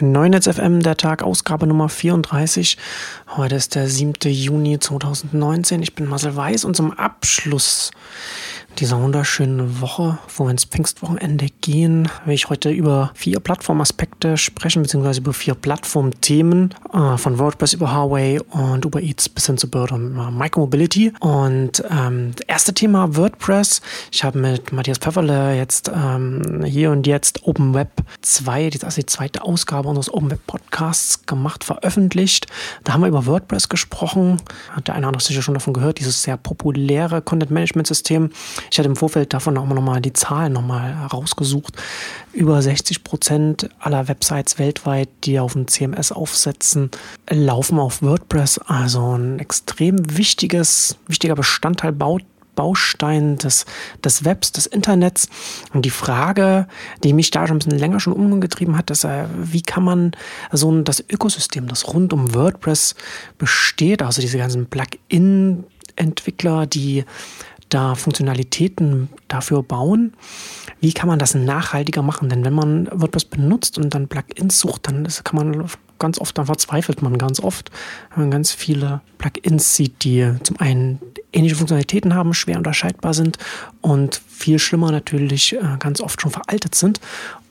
Neunetz FM, der Tag, Ausgabe Nummer 34. Heute ist der 7. Juni 2019. Ich bin Marcel Weiß und zum Abschluss dieser wunderschönen Woche, wo wir ins Pfingstwochenende gehen, will ich heute über vier Plattformaspekte sprechen, beziehungsweise über vier Plattformthemen, äh, von WordPress über Huawei und Uber Eats bis hin zu Bird und äh, Micromobility. Und ähm, das erste Thema WordPress. Ich habe mit Matthias Pfefferle jetzt ähm, hier und jetzt Open Web 2, das ist die zweite Ausgabe unseres Open Web Podcasts gemacht, veröffentlicht. Da haben wir über WordPress gesprochen. Hat der eine oder andere sicher schon davon gehört, dieses sehr populäre Content Management System. Ich hatte im Vorfeld davon auch mal die Zahlen nochmal rausgesucht. Über 60 Prozent aller Websites weltweit, die auf ein CMS aufsetzen, laufen auf WordPress. Also ein extrem wichtiges, wichtiger Bestandteil baut Baustein des, des Webs, des Internets. Und die Frage, die mich da schon ein bisschen länger schon umgetrieben hat, ist, äh, wie kann man so ein, das Ökosystem, das rund um WordPress besteht, also diese ganzen Plugin-Entwickler, die da Funktionalitäten dafür bauen. Wie kann man das nachhaltiger machen? Denn wenn man WordPress benutzt und dann Plugins sucht, dann kann man ganz oft, dann verzweifelt man ganz oft, wenn man ganz viele Plugins sieht, die zum einen ähnliche Funktionalitäten haben, schwer unterscheidbar sind und viel schlimmer natürlich äh, ganz oft schon veraltet sind.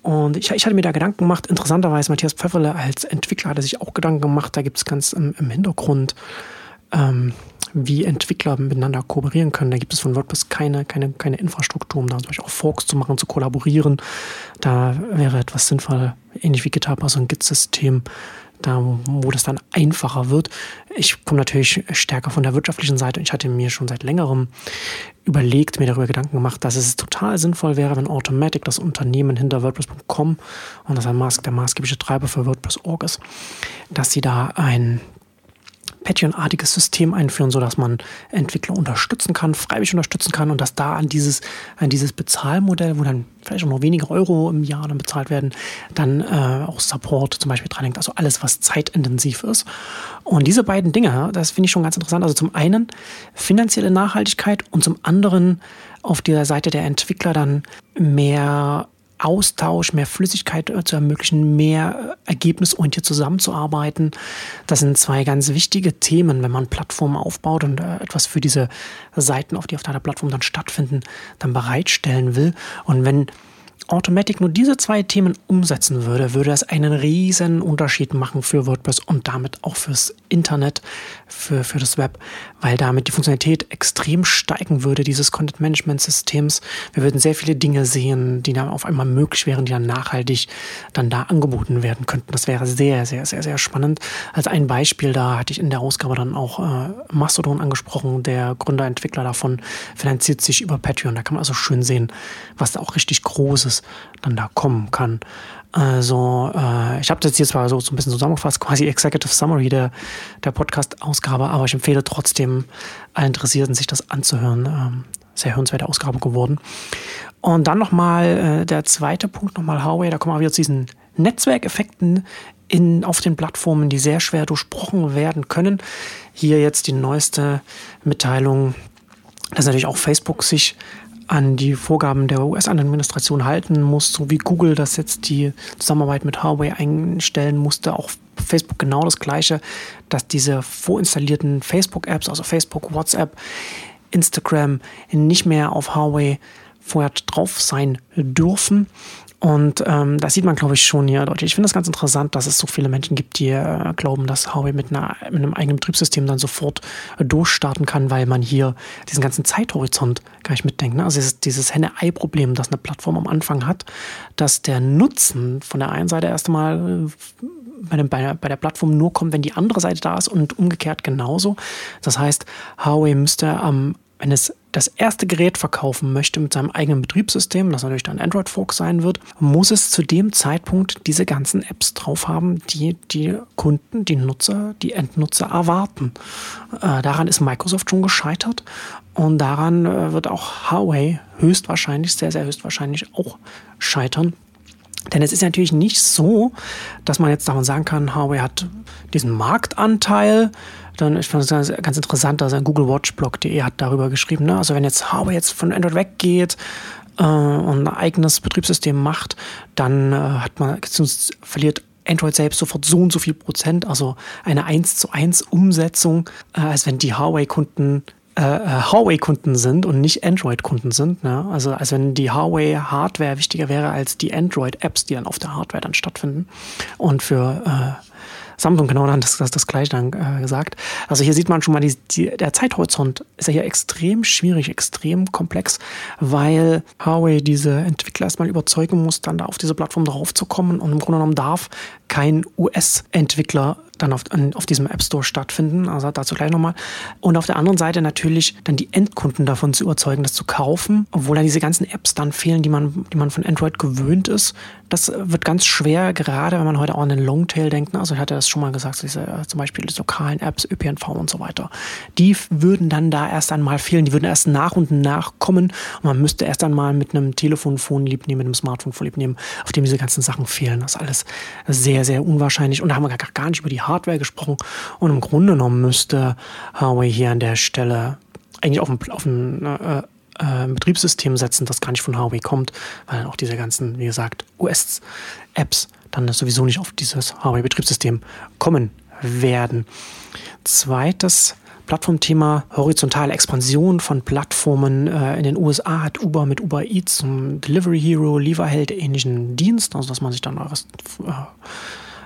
Und ich, ich, hatte mir da Gedanken gemacht, interessanterweise Matthias Pfefferle als Entwickler hatte sich auch Gedanken gemacht, da gibt es ganz im, im Hintergrund ähm, wie Entwickler miteinander kooperieren können. Da gibt es von WordPress keine, keine, keine Infrastruktur, um da zum Beispiel auch Forks zu machen, zu kollaborieren. Da wäre etwas sinnvoll, ähnlich wie GitHub, also ein Git-System, da wo das dann einfacher wird. Ich komme natürlich stärker von der wirtschaftlichen Seite. Ich hatte mir schon seit längerem überlegt, mir darüber Gedanken gemacht, dass es total sinnvoll wäre, wenn Automatic das Unternehmen hinter WordPress.com und das ein Maß, der maßgebliche Treiber für WordPress.org ist, dass sie da ein Patreon-artiges System einführen, sodass man Entwickler unterstützen kann, freiwillig unterstützen kann und dass da an dieses, an dieses Bezahlmodell, wo dann vielleicht auch noch weniger Euro im Jahr dann bezahlt werden, dann äh, auch Support zum Beispiel dran hängt. Also alles, was zeitintensiv ist. Und diese beiden Dinge, das finde ich schon ganz interessant. Also zum einen finanzielle Nachhaltigkeit und zum anderen auf der Seite der Entwickler dann mehr Austausch, mehr Flüssigkeit äh, zu ermöglichen, mehr äh, ergebnisorientiert zusammenzuarbeiten. Das sind zwei ganz wichtige Themen, wenn man Plattformen aufbaut und äh, etwas für diese Seiten, auf die auf deiner Plattform dann stattfinden, dann bereitstellen will. Und wenn Automatic nur diese zwei Themen umsetzen würde, würde das einen riesen Unterschied machen für WordPress und damit auch fürs Internet, für, für das Web, weil damit die Funktionalität extrem steigen würde, dieses Content Management Systems. Wir würden sehr viele Dinge sehen, die dann auf einmal möglich wären, die dann nachhaltig dann da angeboten werden könnten. Das wäre sehr, sehr, sehr, sehr spannend. Als ein Beispiel, da hatte ich in der Ausgabe dann auch äh, Mastodon angesprochen. Der Gründer, Entwickler davon finanziert sich über Patreon. Da kann man also schön sehen, was da auch richtig Großes dann da kommen kann. Also, äh, ich habe das jetzt zwar so, so ein bisschen zusammengefasst, quasi Executive Summary der, der Podcast-Ausgabe, aber ich empfehle trotzdem allen Interessierten, sich das anzuhören. Ähm, sehr hörenswerte Ausgabe geworden. Und dann nochmal äh, der zweite Punkt, nochmal Huawei, da kommen wir wieder zu diesen Netzwerkeffekten in, auf den Plattformen, die sehr schwer durchbrochen werden können. Hier jetzt die neueste Mitteilung, dass natürlich auch Facebook sich an die Vorgaben der US-Administration halten muss, so wie Google das jetzt die Zusammenarbeit mit Huawei einstellen musste, auch Facebook genau das gleiche, dass diese vorinstallierten Facebook-Apps, also Facebook, WhatsApp, Instagram, nicht mehr auf Huawei vorher drauf sein dürfen. Und ähm, das sieht man, glaube ich, schon hier deutlich. Ich finde es ganz interessant, dass es so viele Menschen gibt, die äh, glauben, dass Huawei mit, einer, mit einem eigenen Betriebssystem dann sofort äh, durchstarten kann, weil man hier diesen ganzen Zeithorizont gar nicht mitdenkt. Ne? Also dieses, dieses Henne-Ei-Problem, das eine Plattform am Anfang hat, dass der Nutzen von der einen Seite erst einmal äh, bei, bei, bei der Plattform nur kommt, wenn die andere Seite da ist und umgekehrt genauso. Das heißt, Huawei müsste am wenn es das erste Gerät verkaufen möchte mit seinem eigenen Betriebssystem, das natürlich dann Android Fork sein wird, muss es zu dem Zeitpunkt diese ganzen Apps drauf haben, die die Kunden, die Nutzer, die Endnutzer erwarten. Äh, daran ist Microsoft schon gescheitert und daran äh, wird auch Huawei höchstwahrscheinlich, sehr, sehr höchstwahrscheinlich auch scheitern. Denn es ist natürlich nicht so, dass man jetzt davon sagen kann, Huawei hat diesen Marktanteil, dann, ich fand es ganz, ganz interessant, dass ein googlewatchblog.de hat darüber geschrieben, ne? also wenn jetzt Huawei jetzt von Android weggeht äh, und ein eigenes Betriebssystem macht, dann äh, hat man, verliert Android selbst sofort so und so viel Prozent, also eine 1 zu 1 Umsetzung, äh, als wenn die Huawei-Kunden äh, äh, Huawei-Kunden sind und nicht Android-Kunden sind. Ne? Also als wenn die Huawei-Hardware wichtiger wäre als die Android-Apps, die dann auf der Hardware dann stattfinden. Und für äh, Samsung genau dann das, das, das gleiche dann äh, gesagt. Also hier sieht man schon mal, die, die, der Zeithorizont ist ja hier extrem schwierig, extrem komplex, weil Huawei diese Entwickler erstmal überzeugen muss, dann da auf diese Plattform drauf zu kommen und im Grunde genommen darf kein US-Entwickler dann auf, auf diesem App Store stattfinden. Also dazu gleich nochmal. Und auf der anderen Seite natürlich dann die Endkunden davon zu überzeugen, das zu kaufen, obwohl dann diese ganzen Apps dann fehlen, die man, die man von Android gewöhnt ist. Das wird ganz schwer, gerade wenn man heute auch an den Longtail denkt. Also ich hatte das schon mal gesagt, diese zum Beispiel die lokalen Apps, ÖPNV und so weiter. Die würden dann da erst einmal fehlen. Die würden erst nach und nach kommen. Und man müsste erst einmal mit einem Telefon vorlieb nehmen, mit einem Smartphone vorlieb nehmen, auf dem diese ganzen Sachen fehlen. Das ist alles sehr, sehr unwahrscheinlich. Und da haben wir gar, gar nicht über die Hardware gesprochen. Und im Grunde genommen müsste Huawei hier an der Stelle eigentlich auf ein, auf ein äh, äh, Betriebssystem setzen, das gar nicht von Huawei kommt, weil auch diese ganzen, wie gesagt, US-Apps dann sowieso nicht auf dieses Huawei-Betriebssystem kommen werden. Zweites Plattformthema horizontale Expansion von Plattformen. Äh, in den USA hat Uber mit Uber Eats einen Delivery Hero, Lieferheld ähnlichen Dienst, also dass man sich dann eures, äh,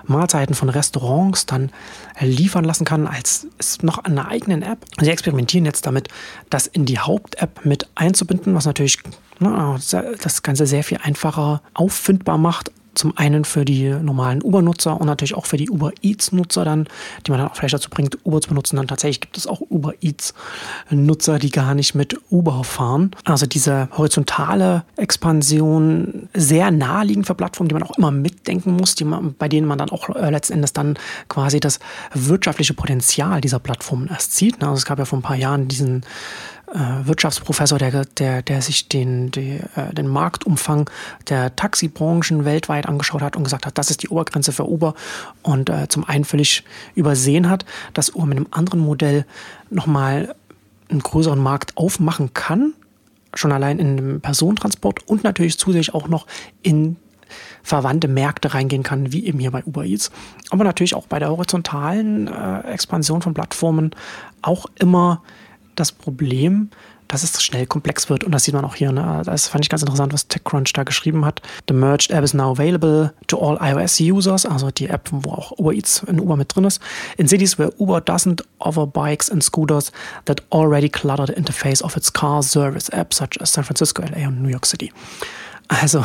Mahlzeiten von Restaurants dann liefern lassen kann, als ist noch an einer eigenen App. Sie experimentieren jetzt damit, das in die Haupt-App mit einzubinden, was natürlich ne, das Ganze sehr viel einfacher auffindbar macht, zum einen für die normalen Uber-Nutzer und natürlich auch für die Uber Eats-Nutzer dann, die man dann auch vielleicht dazu bringt, Uber zu benutzen. Dann tatsächlich gibt es auch Uber Eats-Nutzer, die gar nicht mit Uber fahren. Also diese horizontale Expansion sehr naheliegend für Plattformen, die man auch immer mitdenken muss, die man, bei denen man dann auch äh, letzten Endes dann quasi das wirtschaftliche Potenzial dieser Plattformen erst sieht. Also es gab ja vor ein paar Jahren diesen Wirtschaftsprofessor, der, der, der sich den, die, äh, den Marktumfang der Taxibranchen weltweit angeschaut hat und gesagt hat, das ist die Obergrenze für Uber und äh, zum einen völlig übersehen hat, dass Uber mit einem anderen Modell nochmal einen größeren Markt aufmachen kann, schon allein in dem Personentransport und natürlich zusätzlich auch noch in verwandte Märkte reingehen kann, wie eben hier bei Uber Eats. Aber natürlich auch bei der horizontalen äh, Expansion von Plattformen auch immer das Problem, dass es schnell komplex wird. Und das sieht man auch hier. Ne? Das fand ich ganz interessant, was TechCrunch da geschrieben hat. The merged app is now available to all iOS users, also die App, wo auch Uber Eats in Uber mit drin ist. In cities where Uber doesn't offer bikes and scooters that already clutter the interface of its car service app, such as San Francisco, LA und New York City. Also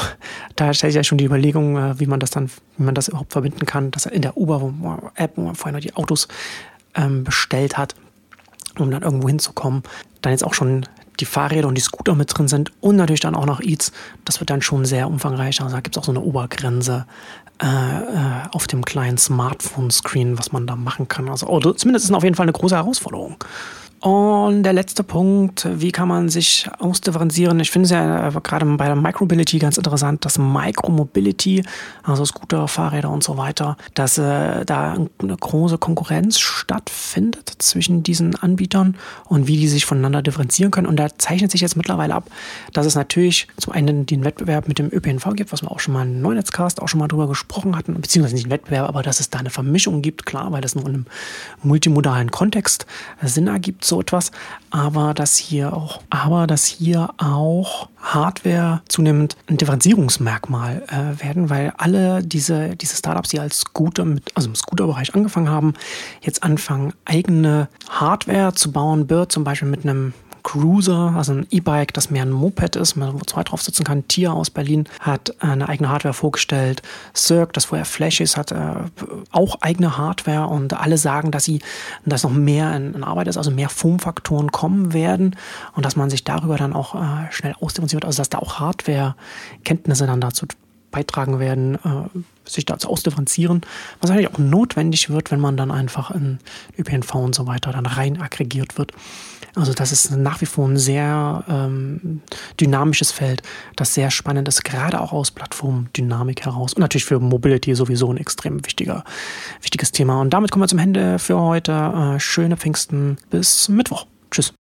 da stellt sich ja schon die Überlegung, äh, wie man das dann, wie man das überhaupt verbinden kann, dass er in der Uber-App, wo man vorher noch die Autos ähm, bestellt hat, um dann irgendwo hinzukommen. Dann jetzt auch schon die Fahrräder und die Scooter mit drin sind und natürlich dann auch noch Eats. Das wird dann schon sehr umfangreich. Also da gibt es auch so eine Obergrenze äh, äh, auf dem kleinen Smartphone-Screen, was man da machen kann. Also oh, zumindest ist es auf jeden Fall eine große Herausforderung. Und der letzte Punkt, wie kann man sich ausdifferenzieren? Ich finde es ja äh, gerade bei der Micromobility ganz interessant, dass Micromobility, also Scooter, Fahrräder und so weiter, dass äh, da eine große Konkurrenz stattfindet zwischen diesen Anbietern und wie die sich voneinander differenzieren können. Und da zeichnet sich jetzt mittlerweile ab, dass es natürlich zum einen den Wettbewerb mit dem ÖPNV gibt, was wir auch schon mal im Neunetzcast auch schon mal drüber gesprochen hatten, beziehungsweise nicht einen Wettbewerb, aber dass es da eine Vermischung gibt, klar, weil das nur in einem multimodalen Kontext Sinn ergibt. So etwas, aber dass hier auch, aber dass hier auch Hardware zunehmend ein Differenzierungsmerkmal äh, werden, weil alle diese, diese Startups, die als Scooter mit, also im Scooter-Bereich angefangen haben, jetzt anfangen, eigene Hardware zu bauen. Bird zum Beispiel mit einem Cruiser, also ein E-Bike, das mehr ein Moped ist, wo zwei drauf sitzen kann. Tier aus Berlin hat eine eigene Hardware vorgestellt. Cirque, das vorher Flash ist, hat äh, auch eigene Hardware und alle sagen, dass sie, dass noch mehr in, Arbeit ist, also mehr Formfaktoren kommen werden und dass man sich darüber dann auch äh, schnell ausdifferenziert, also dass da auch Hardware-Kenntnisse dann dazu beitragen werden, äh, sich dazu ausdifferenzieren, was eigentlich auch notwendig wird, wenn man dann einfach in ÖPNV und so weiter dann rein aggregiert wird. Also das ist nach wie vor ein sehr ähm, dynamisches Feld, das sehr spannend ist, gerade auch aus Plattformdynamik heraus. Und natürlich für Mobility sowieso ein extrem wichtiger, wichtiges Thema. Und damit kommen wir zum Ende für heute. Äh, schöne Pfingsten bis Mittwoch. Tschüss.